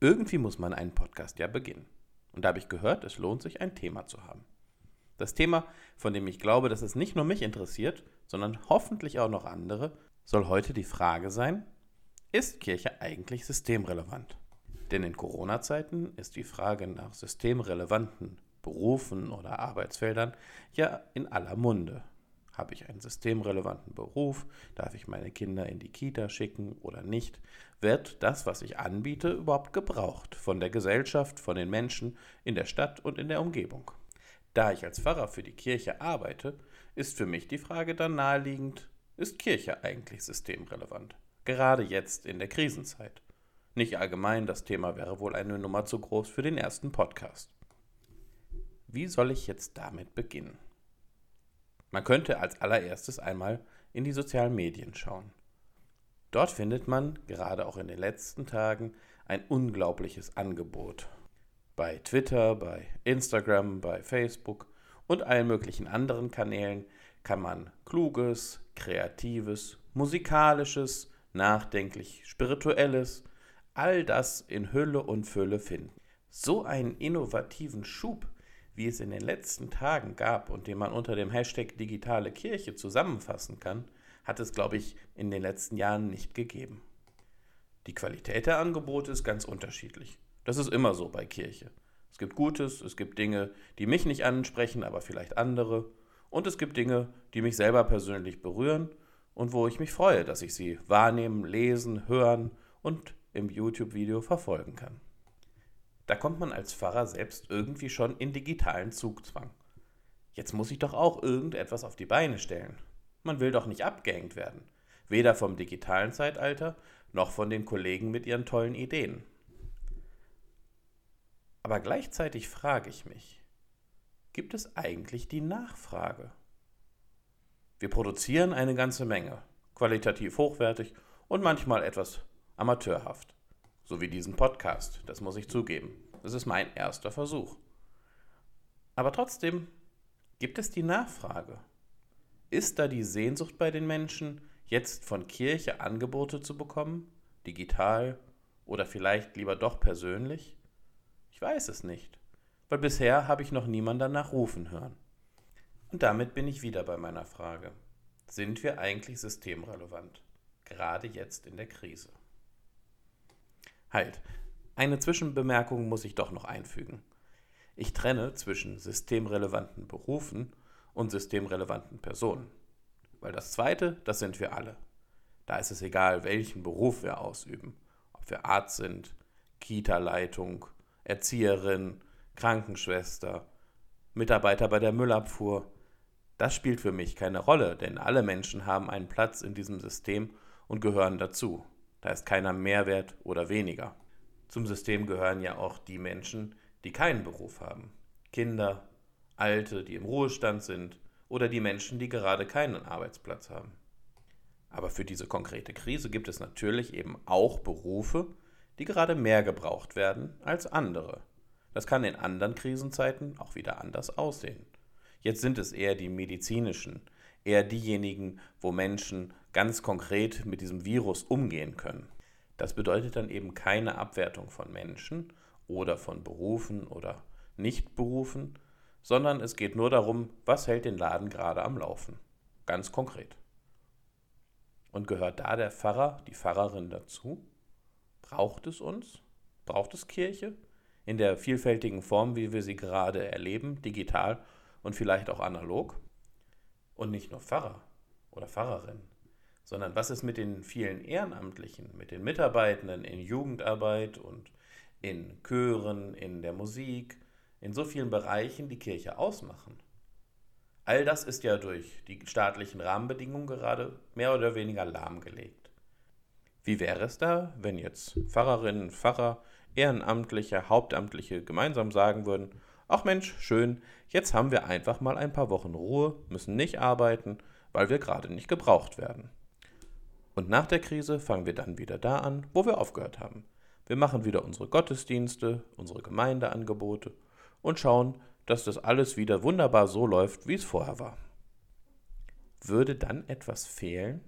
Irgendwie muss man einen Podcast ja beginnen. Und da habe ich gehört, es lohnt sich, ein Thema zu haben. Das Thema, von dem ich glaube, dass es nicht nur mich interessiert, sondern hoffentlich auch noch andere, soll heute die Frage sein, ist Kirche eigentlich systemrelevant? Denn in Corona-Zeiten ist die Frage nach systemrelevanten Berufen oder Arbeitsfeldern ja in aller Munde. Habe ich einen systemrelevanten Beruf? Darf ich meine Kinder in die Kita schicken oder nicht? Wird das, was ich anbiete, überhaupt gebraucht von der Gesellschaft, von den Menschen in der Stadt und in der Umgebung? Da ich als Pfarrer für die Kirche arbeite, ist für mich die Frage dann naheliegend, ist Kirche eigentlich systemrelevant? Gerade jetzt in der Krisenzeit. Nicht allgemein, das Thema wäre wohl eine Nummer zu groß für den ersten Podcast. Wie soll ich jetzt damit beginnen? Man könnte als allererstes einmal in die sozialen Medien schauen. Dort findet man, gerade auch in den letzten Tagen, ein unglaubliches Angebot. Bei Twitter, bei Instagram, bei Facebook und allen möglichen anderen Kanälen kann man kluges, kreatives, musikalisches, nachdenklich, spirituelles, all das in Hülle und Fülle finden. So einen innovativen Schub wie es in den letzten Tagen gab und den man unter dem Hashtag digitale Kirche zusammenfassen kann, hat es, glaube ich, in den letzten Jahren nicht gegeben. Die Qualität der Angebote ist ganz unterschiedlich. Das ist immer so bei Kirche. Es gibt Gutes, es gibt Dinge, die mich nicht ansprechen, aber vielleicht andere. Und es gibt Dinge, die mich selber persönlich berühren und wo ich mich freue, dass ich sie wahrnehmen, lesen, hören und im YouTube-Video verfolgen kann. Da kommt man als Pfarrer selbst irgendwie schon in digitalen Zugzwang. Jetzt muss ich doch auch irgendetwas auf die Beine stellen. Man will doch nicht abgehängt werden. Weder vom digitalen Zeitalter noch von den Kollegen mit ihren tollen Ideen. Aber gleichzeitig frage ich mich, gibt es eigentlich die Nachfrage? Wir produzieren eine ganze Menge, qualitativ hochwertig und manchmal etwas amateurhaft. So wie diesen Podcast, das muss ich zugeben. Das ist mein erster Versuch. Aber trotzdem gibt es die Nachfrage. Ist da die Sehnsucht bei den Menschen, jetzt von Kirche Angebote zu bekommen? Digital oder vielleicht lieber doch persönlich? Ich weiß es nicht, weil bisher habe ich noch niemanden danach rufen hören. Und damit bin ich wieder bei meiner Frage. Sind wir eigentlich systemrelevant? Gerade jetzt in der Krise. Halt, eine Zwischenbemerkung muss ich doch noch einfügen. Ich trenne zwischen systemrelevanten Berufen und systemrelevanten Personen. Weil das Zweite, das sind wir alle. Da ist es egal, welchen Beruf wir ausüben. Ob wir Arzt sind, Kita-Leitung, Erzieherin, Krankenschwester, Mitarbeiter bei der Müllabfuhr. Das spielt für mich keine Rolle, denn alle Menschen haben einen Platz in diesem System und gehören dazu. Da ist keiner mehr wert oder weniger. Zum System gehören ja auch die Menschen, die keinen Beruf haben. Kinder, Alte, die im Ruhestand sind oder die Menschen, die gerade keinen Arbeitsplatz haben. Aber für diese konkrete Krise gibt es natürlich eben auch Berufe, die gerade mehr gebraucht werden als andere. Das kann in anderen Krisenzeiten auch wieder anders aussehen. Jetzt sind es eher die medizinischen, eher diejenigen, wo Menschen ganz konkret mit diesem Virus umgehen können. Das bedeutet dann eben keine Abwertung von Menschen oder von Berufen oder Nichtberufen, sondern es geht nur darum, was hält den Laden gerade am Laufen. Ganz konkret. Und gehört da der Pfarrer, die Pfarrerin dazu? Braucht es uns? Braucht es Kirche? In der vielfältigen Form, wie wir sie gerade erleben, digital und vielleicht auch analog? Und nicht nur Pfarrer oder Pfarrerin, sondern was ist mit den vielen Ehrenamtlichen, mit den Mitarbeitenden in Jugendarbeit und in Chören, in der Musik, in so vielen Bereichen die Kirche ausmachen. All das ist ja durch die staatlichen Rahmenbedingungen gerade mehr oder weniger lahmgelegt. Wie wäre es da, wenn jetzt Pfarrerinnen, Pfarrer, Ehrenamtliche, Hauptamtliche gemeinsam sagen würden, ach Mensch, schön, jetzt haben wir einfach mal ein paar Wochen Ruhe, müssen nicht arbeiten, weil wir gerade nicht gebraucht werden. Und nach der Krise fangen wir dann wieder da an, wo wir aufgehört haben. Wir machen wieder unsere Gottesdienste, unsere Gemeindeangebote und schauen, dass das alles wieder wunderbar so läuft, wie es vorher war. Würde dann etwas fehlen?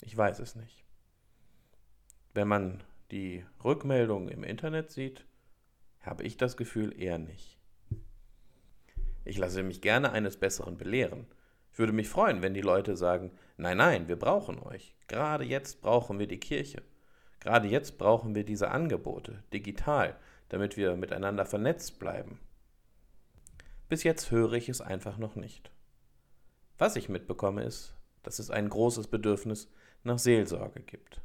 Ich weiß es nicht. Wenn man die Rückmeldungen im Internet sieht, habe ich das Gefühl eher nicht. Ich lasse mich gerne eines Besseren belehren. Ich würde mich freuen, wenn die Leute sagen, nein, nein, wir brauchen euch. Gerade jetzt brauchen wir die Kirche. Gerade jetzt brauchen wir diese Angebote, digital, damit wir miteinander vernetzt bleiben. Bis jetzt höre ich es einfach noch nicht. Was ich mitbekomme ist, dass es ein großes Bedürfnis nach Seelsorge gibt.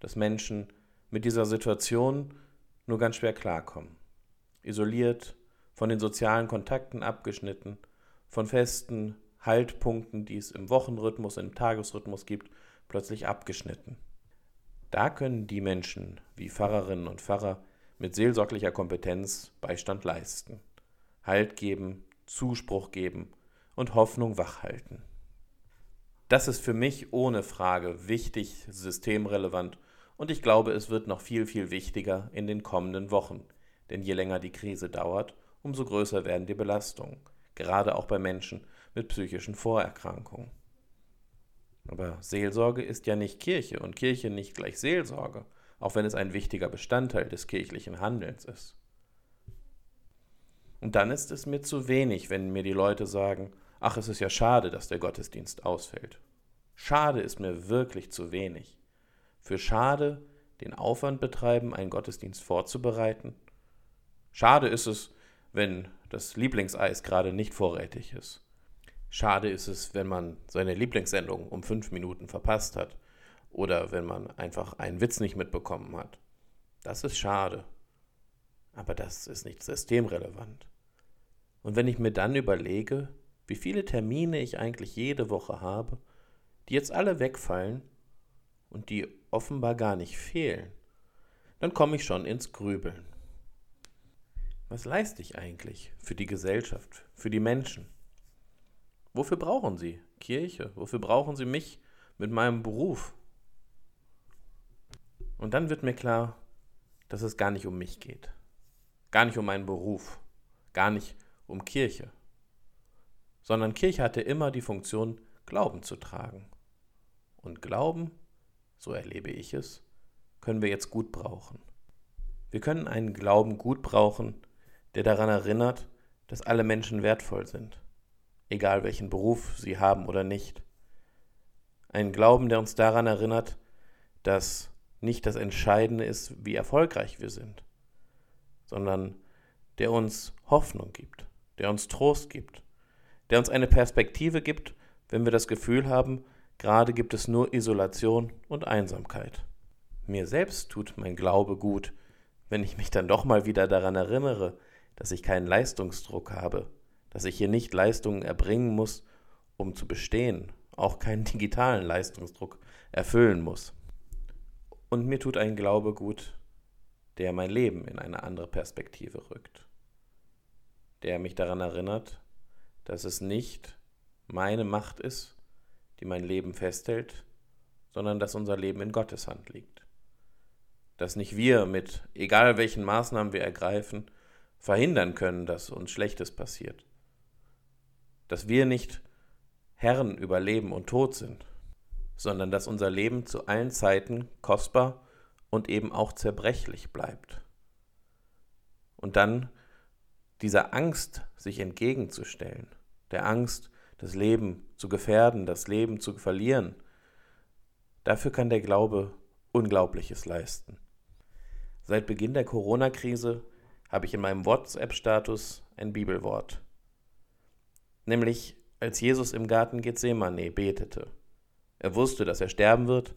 Dass Menschen mit dieser Situation nur ganz schwer klarkommen. Isoliert, von den sozialen Kontakten abgeschnitten, von festen Haltpunkten, die es im Wochenrhythmus, im Tagesrhythmus gibt, plötzlich abgeschnitten. Da können die Menschen wie Pfarrerinnen und Pfarrer mit seelsorglicher Kompetenz Beistand leisten, Halt geben, Zuspruch geben und Hoffnung wachhalten. Das ist für mich ohne Frage wichtig, systemrelevant und ich glaube, es wird noch viel, viel wichtiger in den kommenden Wochen. Denn je länger die Krise dauert, umso größer werden die Belastungen, gerade auch bei Menschen mit psychischen Vorerkrankungen. Aber Seelsorge ist ja nicht Kirche und Kirche nicht gleich Seelsorge, auch wenn es ein wichtiger Bestandteil des kirchlichen Handelns ist. Und dann ist es mir zu wenig, wenn mir die Leute sagen, ach, es ist ja schade, dass der Gottesdienst ausfällt. Schade ist mir wirklich zu wenig. Für schade den Aufwand betreiben, einen Gottesdienst vorzubereiten. Schade ist es, wenn das Lieblingseis gerade nicht vorrätig ist. Schade ist es, wenn man seine Lieblingssendung um fünf Minuten verpasst hat oder wenn man einfach einen Witz nicht mitbekommen hat. Das ist schade. Aber das ist nicht systemrelevant. Und wenn ich mir dann überlege, wie viele Termine ich eigentlich jede Woche habe, die jetzt alle wegfallen und die offenbar gar nicht fehlen, dann komme ich schon ins Grübeln. Was leiste ich eigentlich für die Gesellschaft, für die Menschen? Wofür brauchen sie Kirche? Wofür brauchen sie mich mit meinem Beruf? Und dann wird mir klar, dass es gar nicht um mich geht. Gar nicht um meinen Beruf. Gar nicht um Kirche. Sondern Kirche hatte immer die Funktion, Glauben zu tragen. Und Glauben, so erlebe ich es, können wir jetzt gut brauchen. Wir können einen Glauben gut brauchen, der daran erinnert, dass alle Menschen wertvoll sind, egal welchen Beruf sie haben oder nicht. Ein Glauben, der uns daran erinnert, dass nicht das Entscheidende ist, wie erfolgreich wir sind, sondern der uns Hoffnung gibt, der uns Trost gibt, der uns eine Perspektive gibt, wenn wir das Gefühl haben, gerade gibt es nur Isolation und Einsamkeit. Mir selbst tut mein Glaube gut, wenn ich mich dann doch mal wieder daran erinnere, dass ich keinen Leistungsdruck habe, dass ich hier nicht Leistungen erbringen muss, um zu bestehen, auch keinen digitalen Leistungsdruck erfüllen muss. Und mir tut ein Glaube gut, der mein Leben in eine andere Perspektive rückt, der mich daran erinnert, dass es nicht meine Macht ist, die mein Leben festhält, sondern dass unser Leben in Gottes Hand liegt. Dass nicht wir mit egal welchen Maßnahmen wir ergreifen, verhindern können, dass uns Schlechtes passiert. Dass wir nicht Herren über Leben und Tod sind, sondern dass unser Leben zu allen Zeiten kostbar und eben auch zerbrechlich bleibt. Und dann dieser Angst sich entgegenzustellen, der Angst, das Leben zu gefährden, das Leben zu verlieren, dafür kann der Glaube Unglaubliches leisten. Seit Beginn der Corona-Krise habe ich in meinem WhatsApp-Status ein Bibelwort. Nämlich als Jesus im Garten Gethsemane betete. Er wusste, dass er sterben wird.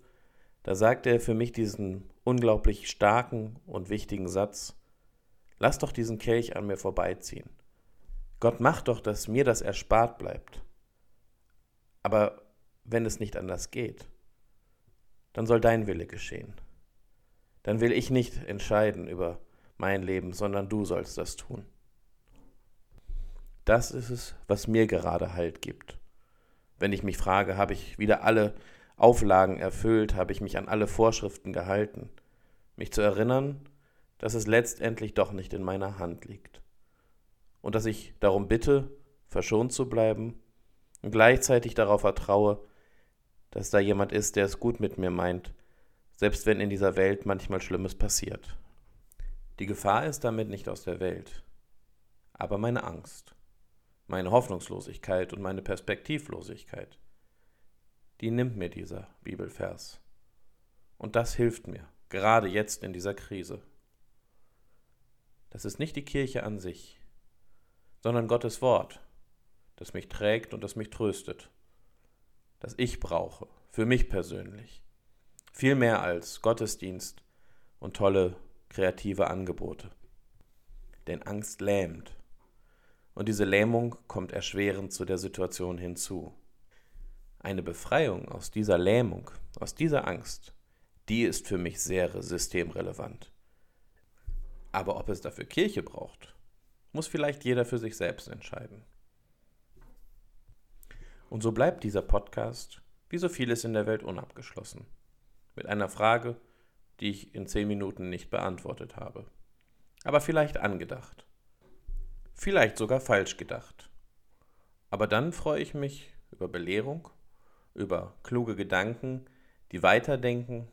Da sagte er für mich diesen unglaublich starken und wichtigen Satz, Lass doch diesen Kelch an mir vorbeiziehen. Gott macht doch, dass mir das erspart bleibt. Aber wenn es nicht anders geht, dann soll dein Wille geschehen. Dann will ich nicht entscheiden über mein Leben, sondern du sollst das tun. Das ist es, was mir gerade Halt gibt. Wenn ich mich frage, habe ich wieder alle Auflagen erfüllt, habe ich mich an alle Vorschriften gehalten, mich zu erinnern, dass es letztendlich doch nicht in meiner Hand liegt. Und dass ich darum bitte, verschont zu bleiben und gleichzeitig darauf vertraue, dass da jemand ist, der es gut mit mir meint, selbst wenn in dieser Welt manchmal Schlimmes passiert. Die Gefahr ist damit nicht aus der Welt, aber meine Angst, meine Hoffnungslosigkeit und meine Perspektivlosigkeit, die nimmt mir dieser Bibelvers. Und das hilft mir, gerade jetzt in dieser Krise. Das ist nicht die Kirche an sich, sondern Gottes Wort, das mich trägt und das mich tröstet, das ich brauche, für mich persönlich. Viel mehr als Gottesdienst und tolle kreative Angebote. Denn Angst lähmt. Und diese Lähmung kommt erschwerend zu der Situation hinzu. Eine Befreiung aus dieser Lähmung, aus dieser Angst, die ist für mich sehr systemrelevant. Aber ob es dafür Kirche braucht, muss vielleicht jeder für sich selbst entscheiden. Und so bleibt dieser Podcast, wie so vieles in der Welt, unabgeschlossen. Mit einer Frage, die ich in zehn Minuten nicht beantwortet habe. Aber vielleicht angedacht. Vielleicht sogar falsch gedacht. Aber dann freue ich mich über Belehrung, über kluge Gedanken, die weiterdenken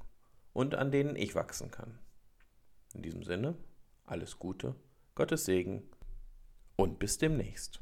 und an denen ich wachsen kann. In diesem Sinne, alles Gute, Gottes Segen und bis demnächst.